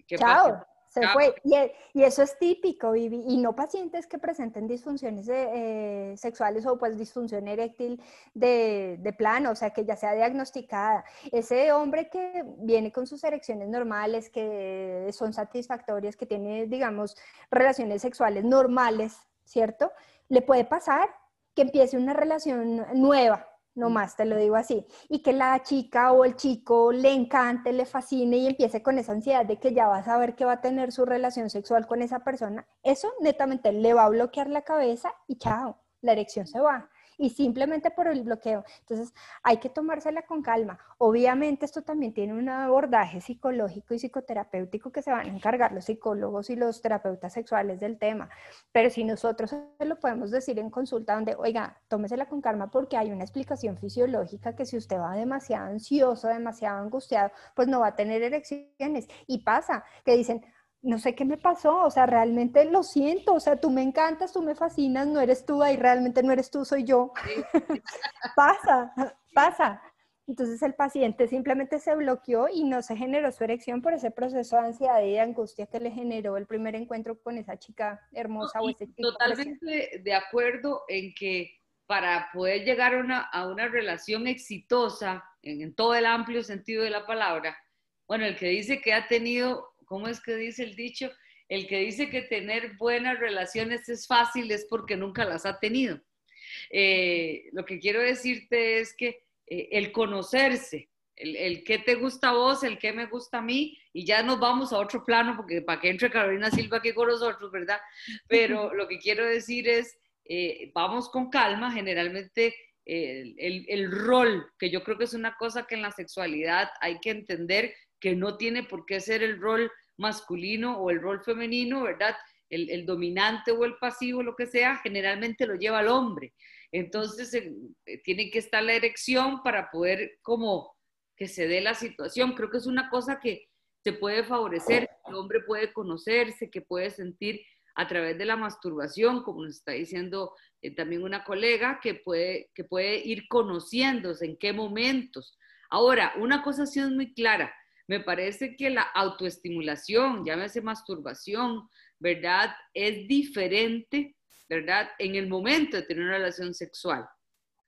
S2: ¿qué Chao. Se fue. E, y, eso es típico. Y no pacientes que presenten disfunciones eh, sexuales o pues disfunción eréctil de, de, plano, o sea, que ya sea diagnosticada. Ese hombre que viene con sus erecciones normales, que son satisfactorias, que tiene, digamos, relaciones sexuales normales, ¿cierto? Le puede pasar que empiece una relación nueva, no más te lo digo así, y que la chica o el chico le encante, le fascine y empiece con esa ansiedad de que ya va a saber que va a tener su relación sexual con esa persona, eso netamente le va a bloquear la cabeza y chao, la erección se va y simplemente por el bloqueo. Entonces, hay que tomársela con calma. Obviamente, esto también tiene un abordaje psicológico y psicoterapéutico que se van a encargar los psicólogos y los terapeutas sexuales del tema. Pero si nosotros lo podemos decir en consulta donde, oiga, tómesela con calma porque hay una explicación fisiológica que si usted va demasiado ansioso, demasiado angustiado, pues no va a tener erecciones. Y pasa que dicen, no sé qué me pasó, o sea, realmente lo siento, o sea, tú me encantas, tú me fascinas, no eres tú, ahí realmente no eres tú, soy yo. pasa, pasa. Entonces el paciente simplemente se bloqueó y no se generó su erección por ese proceso de ansiedad y de angustia que le generó el primer encuentro con esa chica hermosa o ese chico.
S1: Totalmente de acuerdo en que para poder llegar a una, a una relación exitosa, en, en todo el amplio sentido de la palabra, bueno, el que dice que ha tenido, ¿cómo es que dice el dicho? El que dice que tener buenas relaciones es fácil es porque nunca las ha tenido. Eh, lo que quiero decirte es que eh, el conocerse, el, el qué te gusta a vos, el qué me gusta a mí, y ya nos vamos a otro plano, porque para que entre Carolina Silva aquí con nosotros, ¿verdad? Pero lo que quiero decir es, eh, vamos con calma, generalmente el, el, el, rol, que yo creo que es una cosa que en la sexualidad hay que entender que no tiene por qué ser el rol masculino o el rol femenino, ¿verdad? El, dominante o el pasivo, lo que sea, generalmente lo lleva el hombre. Entonces, eh, tiene que estar la erección para poder como que se dé la situación. Creo que es una cosa que se puede favorecer, el hombre puede conocerse, que puede sentir a través de la masturbación, como nos está diciendo eh, también una colega, que puede, que puede ir conociéndose en qué momentos. Ahora, una cosa sí es muy clara, me parece que la autoestimulación, llámese masturbación, ¿verdad? Es diferente, ¿verdad? En el momento de tener una relación sexual.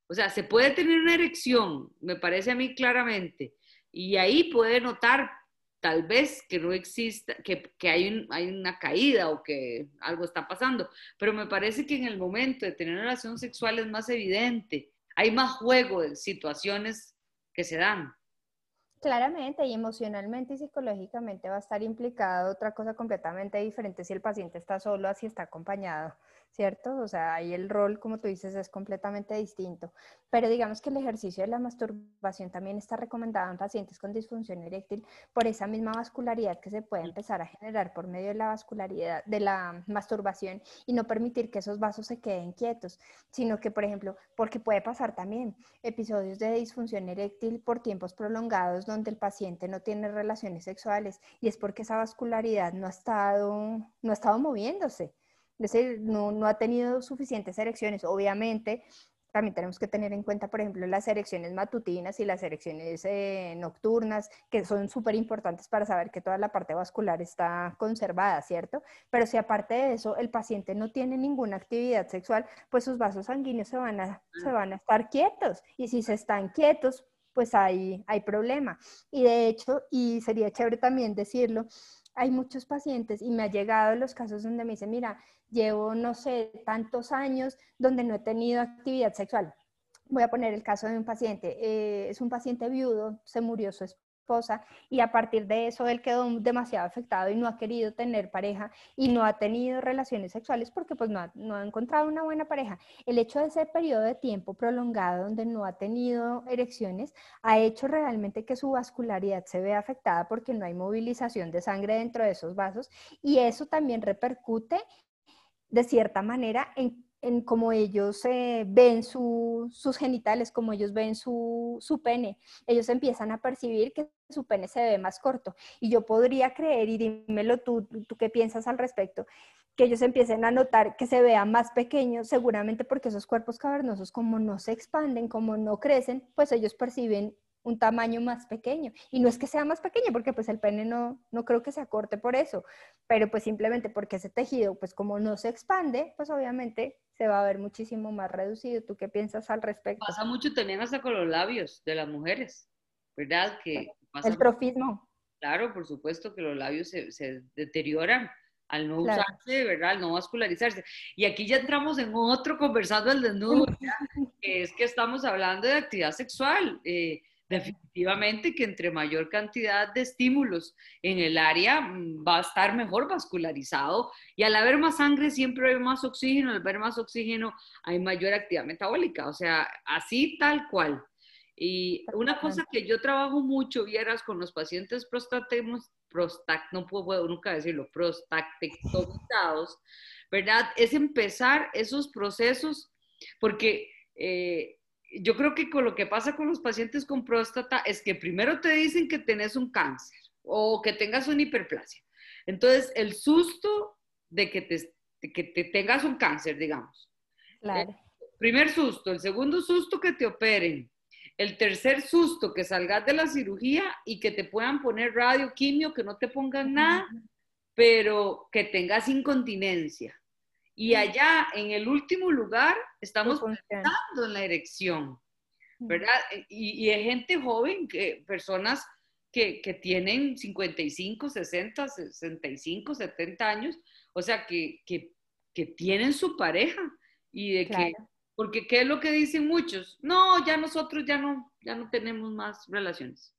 S1: O sea, se puede tener una erección, me parece a mí claramente, y ahí puede notar tal vez que no exista, que, que hay, un, hay, una caída o que algo está pasando, pero me parece que en el momento de tener una relación sexual es más evidente, hay más juego de situaciones que se dan.
S2: Claramente y emocionalmente y psicológicamente va a estar implicado otra cosa completamente diferente si el paciente está solo, así está acompañado. ¿Cierto? O sea, ahí el rol, como tú dices, es completamente distinto. Pero digamos que el ejercicio de la masturbación también está recomendado en pacientes con disfunción eréctil por esa misma vascularidad que se puede empezar a generar por medio de la vascularidad, de la masturbación y no permitir que esos vasos se queden quietos, sino que, por ejemplo, porque puede pasar también episodios de disfunción eréctil por tiempos prolongados donde el paciente no tiene relaciones sexuales y es porque esa vascularidad no ha estado, no ha estado moviéndose. Decir, no, no ha tenido suficientes erecciones. Obviamente, también tenemos que tener en cuenta, por ejemplo, las erecciones matutinas y las erecciones eh, nocturnas, que son súper importantes para saber que toda la parte vascular está conservada, ¿cierto? Pero si aparte de eso el paciente no tiene ninguna actividad sexual, pues sus vasos sanguíneos se van a, se van a estar quietos. Y si se están quietos, pues hay, hay problema. Y de hecho, y sería chévere también decirlo, hay muchos pacientes y me ha llegado los casos donde me dicen, mira, llevo, no sé, tantos años donde no he tenido actividad sexual. Voy a poner el caso de un paciente. Eh, es un paciente viudo, se murió su esposa y a partir de eso él quedó demasiado afectado y no ha querido tener pareja y no ha tenido relaciones sexuales porque pues no ha, no ha encontrado una buena pareja. El hecho de ese periodo de tiempo prolongado donde no ha tenido erecciones ha hecho realmente que su vascularidad se vea afectada porque no hay movilización de sangre dentro de esos vasos y eso también repercute de cierta manera en, en cómo ellos eh, ven su, sus genitales, como ellos ven su, su, pene. Ellos empiezan a percibir que su pene se ve más corto. Y yo podría creer, y dímelo tú, tú qué piensas al respecto, que ellos empiecen a notar que se vea más pequeño, seguramente porque esos cuerpos cavernosos como no se expanden, como no crecen, pues ellos perciben un tamaño más pequeño. Y no es que sea más pequeño, porque pues el pene no, no creo que se acorte por eso, pero pues simplemente porque ese tejido, pues como no se expande, pues obviamente se va a ver muchísimo más reducido. ¿Tú qué piensas al respecto?
S1: Pasa mucho también hasta con los labios de las mujeres, ¿verdad? Que
S2: el trofismo.
S1: Claro, por supuesto que los labios se, se deterioran al no claro. usarse, ¿verdad? Al no vascularizarse. Y aquí ya entramos en otro conversando el desnudo, que es que estamos hablando de actividad sexual. Eh, definitivamente que entre mayor cantidad de estímulos en el área mm, va a estar mejor vascularizado y al haber más sangre siempre hay más oxígeno, al haber más oxígeno hay mayor actividad metabólica, o sea, así tal cual. Y una cosa que yo trabajo mucho, vieras, con los pacientes prostatemos, prostat, no puedo nunca decirlo, prostatectomizados, ¿verdad? Es empezar esos procesos porque... Eh, yo creo que con lo que pasa con los pacientes con próstata es que primero te dicen que tenés un cáncer o que tengas una hiperplasia. Entonces, el susto de que te, que te tengas un cáncer, digamos.
S2: Claro.
S1: Eh, primer susto, el segundo susto que te operen, el tercer susto que salgas de la cirugía y que te puedan poner radio, quimio, que no te pongan nada, pero que tengas incontinencia. Y allá, en el último lugar, estamos pensando en la erección, ¿verdad? Y, y hay gente joven, que, personas que, que, tienen 55, 60, 65, 70 años, o sea, que, que, que tienen su pareja y de que, porque ¿qué es lo que dicen muchos? No, ya nosotros ya no, ya no tenemos más relaciones.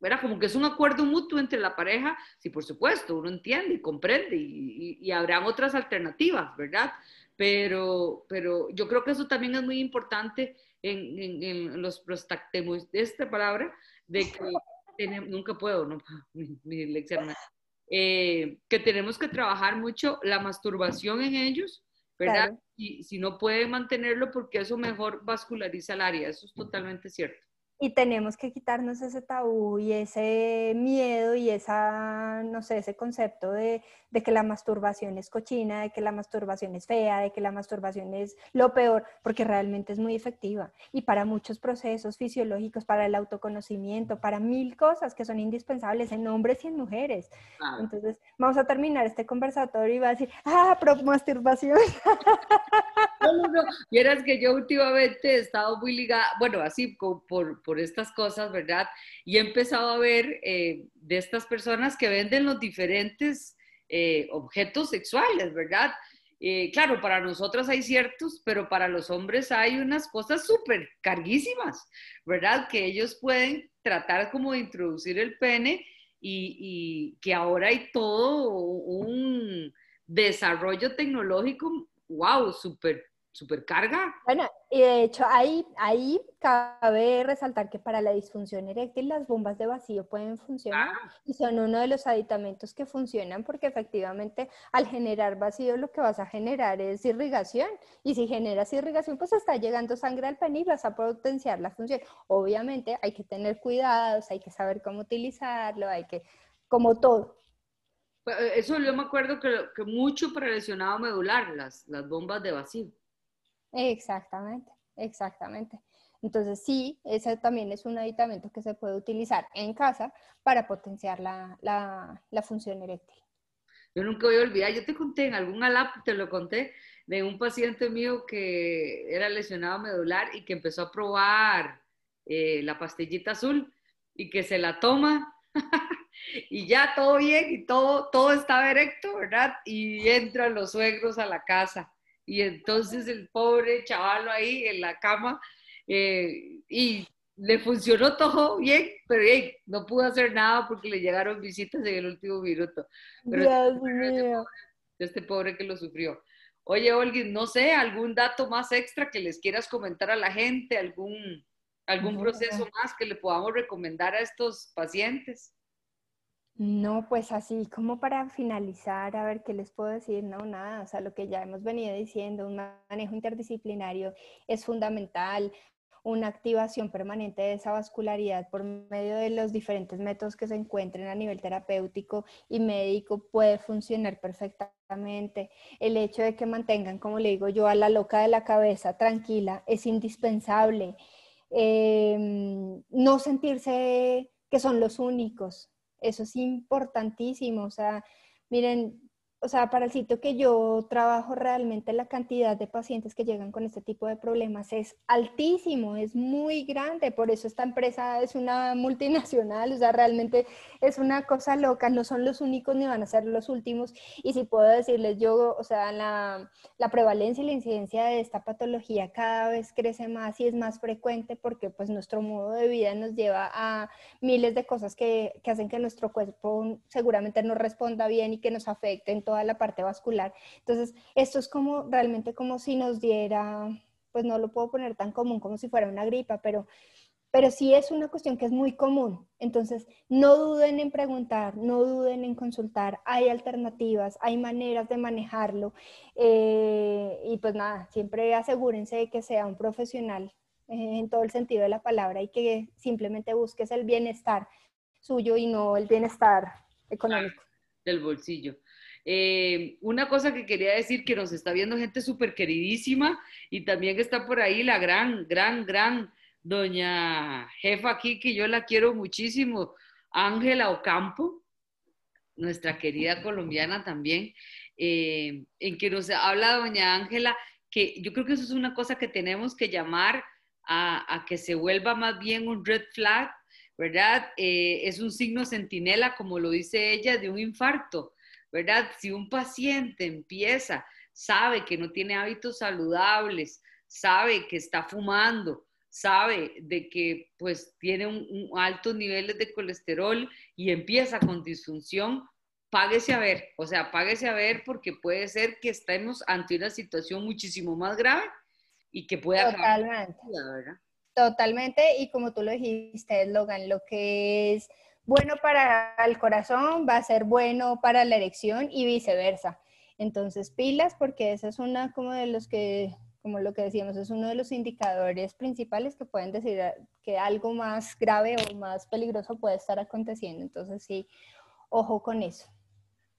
S1: ¿verdad? Como que es un acuerdo mutuo entre la pareja, sí, por supuesto, uno entiende y comprende y, y, habrán otras alternativas, ¿verdad? Pero, pero yo creo que eso también es muy importante en, en, en los prostactemos, esta palabra, de que tenemos, nunca puedo, no, mi, mi lección, eh, que tenemos que trabajar mucho la masturbación en ellos, ¿verdad? Claro. Y si no pueden mantenerlo, porque eso mejor vasculariza el área, eso es totalmente cierto.
S2: Y tenemos que quitarnos ese tabú y ese miedo y esa, no sé, ese concepto de, de, que la masturbación es cochina, de que la masturbación es fea, de que la masturbación es lo peor, porque realmente es muy efectiva. Y para muchos procesos fisiológicos, para el autoconocimiento, para mil cosas que son indispensables en hombres y en mujeres. Ah. Entonces, vamos a terminar este conversatorio y va a decir, ah, pro masturbación.
S1: No, no. Vieras que yo últimamente he estado muy ligada, bueno, así por, por estas cosas, ¿verdad? Y he empezado a ver eh, de estas personas que venden los diferentes eh, objetos sexuales, ¿verdad? Eh, claro, para nosotras hay ciertos, pero para los hombres hay unas cosas súper carguísimas, ¿verdad? Que ellos pueden tratar como de introducir el pene y, y que ahora hay todo un desarrollo tecnológico, wow, súper supercarga.
S2: Bueno, y de hecho ahí, ahí cabe resaltar que para la disfunción eréctil las bombas de vacío pueden funcionar ah. y son uno de los aditamentos que funcionan porque efectivamente al generar vacío lo que vas a generar es irrigación y si generas irrigación pues está llegando sangre al pene y vas a potenciar la función. Obviamente hay que tener cuidados, hay que saber cómo utilizarlo, hay que, como todo.
S1: Eso yo me acuerdo que, que mucho para lesionado medular, las, las bombas de vacío.
S2: Exactamente, exactamente. Entonces sí, ese también es un aditamento que se puede utilizar en casa para potenciar la, la, función eréctil.
S1: Yo nunca voy a olvidar, yo te conté en algún alap, te lo conté, de un paciente mío que era lesionado medular y que empezó a probar eh, la pastillita azul y que se la toma y ya todo bien y todo, todo estaba erecto, ¿verdad? Y entran los suegros a la casa y entonces el pobre chaval ahí en la cama eh, y le funcionó todo bien, pero hey, no pudo hacer nada porque le llegaron visitas en el último minuto. Pero este,
S2: mío.
S1: Pobre, este pobre que lo sufrió. Oye, Olgui, no sé, algún dato más extra que les quieras comentar a la gente, algún, algún proceso más que le podamos recomendar a estos pacientes.
S2: No, pues así como para finalizar, a ver qué les puedo decir, no, nada, o sea, lo que ya hemos venido diciendo, un manejo interdisciplinario es fundamental, una activación permanente de esa vascularidad por medio de los diferentes métodos que se encuentren a nivel terapéutico y médico puede funcionar perfectamente. El hecho de que mantengan, como le digo yo, a la loca de la cabeza tranquila es indispensable. Eh, no sentirse que son los únicos, eso es importantísimo. O sea, miren, o sea, para el sitio que yo trabajo realmente la cantidad de pacientes que llegan con este tipo de problemas es altísimo, es muy grande, por eso esta empresa es una multinacional, o sea, realmente es una cosa loca, no son los únicos ni van a ser los últimos. Y si puedo decirles yo, o sea, la, la prevalencia y la incidencia de esta patología cada vez crece más y es más frecuente porque pues nuestro modo de vida nos lleva a miles de cosas que, que hacen que nuestro cuerpo seguramente no responda bien y que nos afecten toda la parte vascular. Entonces, esto es como realmente como si nos diera, pues no lo puedo poner tan común como si fuera una gripa, pero, pero sí es una cuestión que es muy común. Entonces, no duden en preguntar, no duden en consultar, hay alternativas, hay maneras de manejarlo. Eh, y pues nada, siempre asegúrense de que sea un profesional eh, en todo el sentido de la palabra y que simplemente busques el bienestar suyo y no el bienestar económico.
S1: Del bolsillo. Eh, una cosa que quería decir, que nos está viendo gente súper queridísima y también está por ahí la gran, gran, gran doña jefa aquí, que yo la quiero muchísimo, Ángela Ocampo, nuestra querida colombiana también, eh, en que nos habla doña Ángela, que yo creo que eso es una cosa que tenemos que llamar a, que se vuelva más bien un red flag, ¿verdad? Eh, es un signo centinela, como lo dice ella, de un infarto, ¿verdad? Si un paciente empieza, sabe que no tiene hábitos saludables, sabe que está fumando, sabe de que pues tiene un, altos niveles de colesterol y empieza con disfunción, páguese a ver, o sea, páguese a ver porque puede ser que estemos ante una situación muchísimo más grave y que pueda
S2: Totalmente. Totalmente, y como tú lo dijiste, Logan, lo que es bueno para el corazón va a ser bueno para la erección y viceversa. Entonces, pilas, porque esa es una como de los que como lo que decíamos, es uno de los indicadores principales que pueden decir que algo más grave o más peligroso puede estar aconteciendo. Entonces, sí, ojo con eso.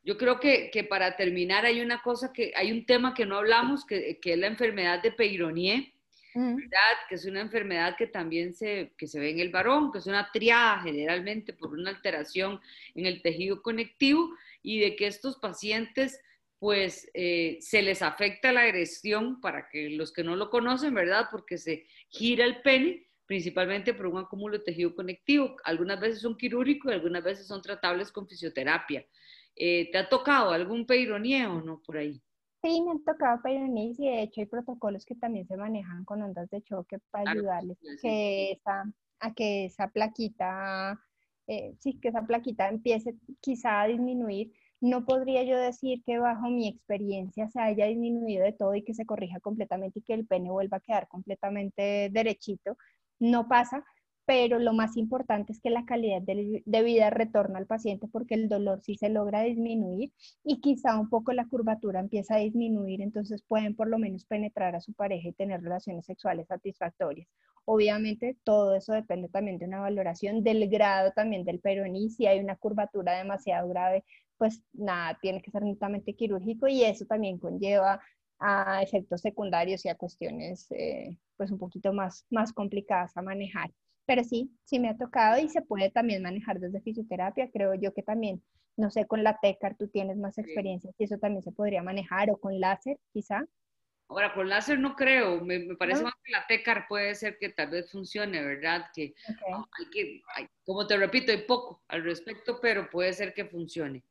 S1: Yo creo que, que para terminar hay una cosa que, hay un tema que no hablamos, que, que es la enfermedad de Peyronie, ¿verdad? Que es una enfermedad que también se, que se ve en el varón, que es una triada generalmente por una alteración en el tejido conectivo y de que estos pacientes pues eh, se les afecta la erección, para que los que no lo conocen, ¿verdad? Porque se gira el pene, principalmente por un acúmulo de tejido conectivo. Algunas veces son quirúrgicos y algunas veces son tratables con fisioterapia. Eh, ¿Te ha tocado algún peironía o no por ahí?
S2: Sí, me han tocado peironías y de hecho hay protocolos que también se manejan con ondas de choque para ayudarles que esa, a que esa plaquita, eh, sí, que esa plaquita empiece quizá a disminuir no podría yo decir que bajo mi experiencia se haya disminuido de todo y que se corrija completamente y que el pene vuelva a quedar completamente derechito. No pasa, pero lo más importante es que la calidad de, vida retorna al paciente porque el dolor sí se logra disminuir y quizá un poco la curvatura empieza a disminuir, entonces pueden por lo menos penetrar a su pareja y tener relaciones sexuales satisfactorias. Obviamente todo eso depende también de una valoración del grado también del peroní, si hay una curvatura demasiado grave, pues nada, tiene que ser netamente quirúrgico y eso también conlleva a efectos secundarios y a cuestiones eh, pues un poquito más, más complicadas a manejar. Pero sí, sí me ha tocado y se puede también manejar desde fisioterapia. Creo yo que también, no sé, con la TECAR tú tienes más experiencia y eso también se podría manejar o con láser quizá.
S1: Ahora, con láser no creo, me, parece más que la TECAR puede ser que tal vez funcione, ¿verdad? Que hay que, como te repito, hay poco al respecto, pero puede ser que funcione.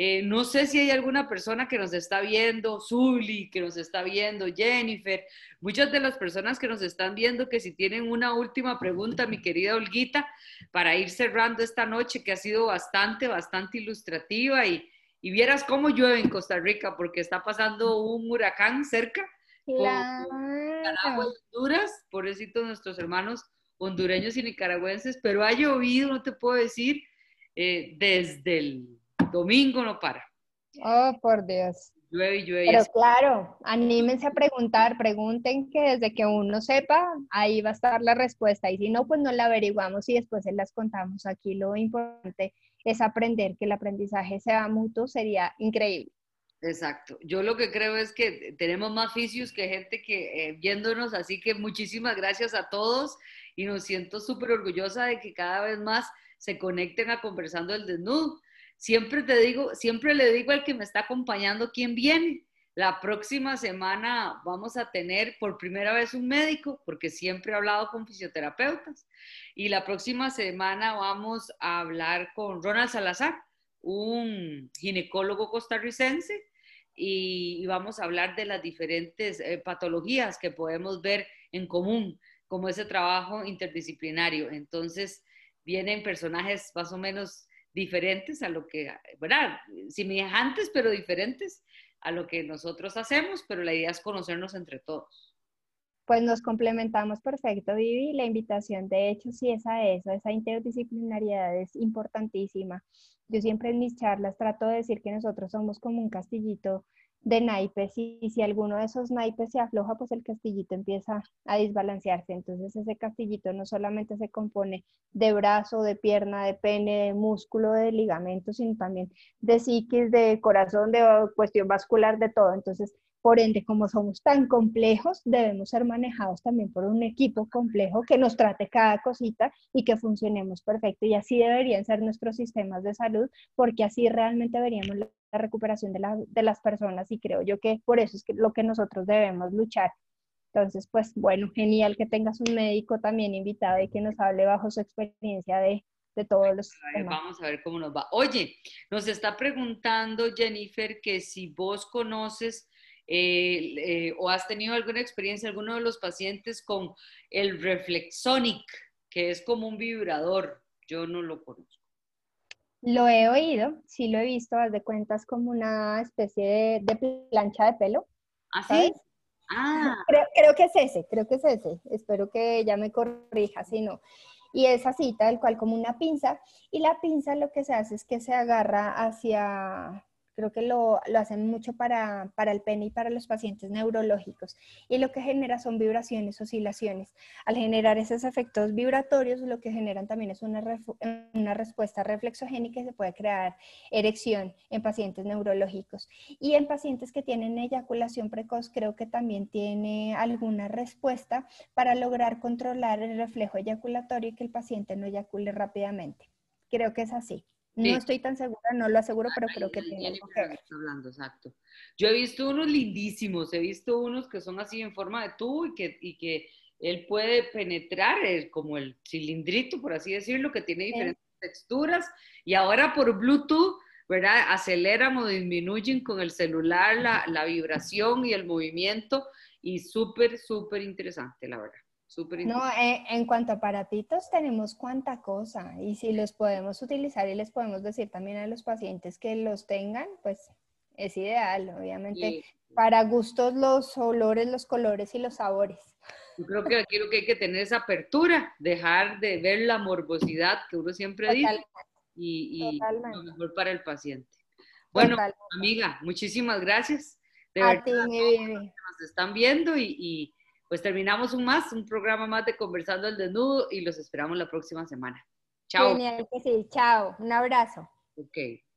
S1: Eh, no sé si hay alguna persona que nos está viendo, Zully, que nos está viendo, Jennifer, muchas de las personas que nos están viendo, que si tienen una última pregunta, mi querida Olguita, para ir cerrando esta noche, que ha sido bastante, bastante ilustrativa y, y vieras cómo llueve en Costa Rica, porque está pasando un huracán cerca.
S2: Claro.
S1: Honduras, pobrecitos nuestros hermanos hondureños y nicaragüenses, pero ha llovido, no te puedo decir, eh, desde el domingo no para.
S2: Oh, por Dios.
S1: Llueve y llueve.
S2: Pero claro, anímense a preguntar, pregunten que desde que uno sepa, ahí va a estar la respuesta. Y si no, pues no la averiguamos y después se las contamos. Aquí lo importante es aprender, que el aprendizaje sea mutuo, sería increíble.
S1: Exacto. Yo lo que creo es que tenemos más fisios que gente que eh, viéndonos, así que muchísimas gracias a todos y nos siento súper orgullosa de que cada vez más se conecten a conversando el desnudo. Siempre te digo, siempre le digo al que me está acompañando quién viene. La próxima semana vamos a tener por primera vez un médico, porque siempre he hablado con fisioterapeutas. Y la próxima semana vamos a hablar con Ronald Salazar, un ginecólogo costarricense, y, vamos a hablar de las diferentes eh, patologías que podemos ver en común, como ese trabajo interdisciplinario. Entonces, vienen personajes más o menos diferentes a lo que, ¿verdad? Semejantes, pero diferentes a lo que nosotros hacemos, pero la idea es conocernos entre todos.
S2: Pues nos complementamos perfecto, Vivi. La invitación, de hecho, sí es a eso, esa interdisciplinariedad es importantísima. Yo siempre en mis charlas trato de decir que nosotros somos como un castillito de naipes y si alguno de esos naipes se afloja, pues el castillito empieza a desbalancearse. Entonces ese castillito no solamente se compone de brazo, de pierna, de pene, de músculo, de ligamento, sino también de psiquis, de corazón, de cuestión vascular, de todo. Entonces por ende, como somos tan complejos, debemos ser manejados también por un equipo complejo que nos trate cada cosita y que funcionemos perfecto. Y así deberían ser nuestros sistemas de salud, porque así realmente veríamos la recuperación de, de las personas y creo yo que por eso es que lo que nosotros debemos luchar. Entonces, pues bueno, genial que tengas un médico también invitado y que nos hable bajo su experiencia de, de todos los
S1: Vamos a ver cómo nos va. Oye, nos está preguntando Jennifer que si vos conoces eh, eh, o has tenido alguna experiencia, alguno de los pacientes con el Reflexonic, que es como un vibrador. Yo no lo conozco.
S2: Lo he oído, sí lo he visto, haz de cuentas como una especie de, plancha de pelo.
S1: ¿Ah, sí?
S2: Ah. Creo, que es ese, creo que es ese. Espero que ella me corrija, si no. Y es así, tal cual como una pinza. Y la pinza lo que se hace es que se agarra hacia, Creo que lo, hacen mucho para, el pene y para los pacientes neurológicos. Y lo que genera son vibraciones, oscilaciones. Al generar esos efectos vibratorios, lo que generan también es una, una respuesta reflexogénica y se puede crear erección en pacientes neurológicos. Y en pacientes que tienen eyaculación precoz, creo que también tiene alguna respuesta para lograr controlar el reflejo eyaculatorio y que el paciente no eyacule rápidamente. Creo que es así. No estoy tan segura, no lo aseguro, pero creo que tiene que
S1: Hablando, exacto. Yo he visto unos lindísimos, he visto unos que son así en forma de tubo y que, y que él puede penetrar como el cilindrito, por así decirlo, que tiene diferentes texturas. Y ahora por Bluetooth, ¿verdad? Aceleran o disminuyen con el celular la, la vibración y el movimiento. Y súper, súper interesante, la verdad.
S2: No, eh, en cuanto a aparatitos tenemos cuánta cosa y si los podemos utilizar y les podemos decir también a los pacientes que los tengan, pues es ideal, obviamente. Para gustos los olores, los colores y los sabores.
S1: Yo creo que aquí lo que hay que tener es apertura, dejar de ver la morbosidad que uno siempre dice y, lo mejor para el paciente. Bueno, amiga, muchísimas gracias.
S2: De a ti, mi
S1: Nos están viendo y pues terminamos un más, un programa más de Conversando al Desnudo y los esperamos la próxima semana. Chao.
S2: Genial que sí, chao. Un abrazo.
S1: Ok.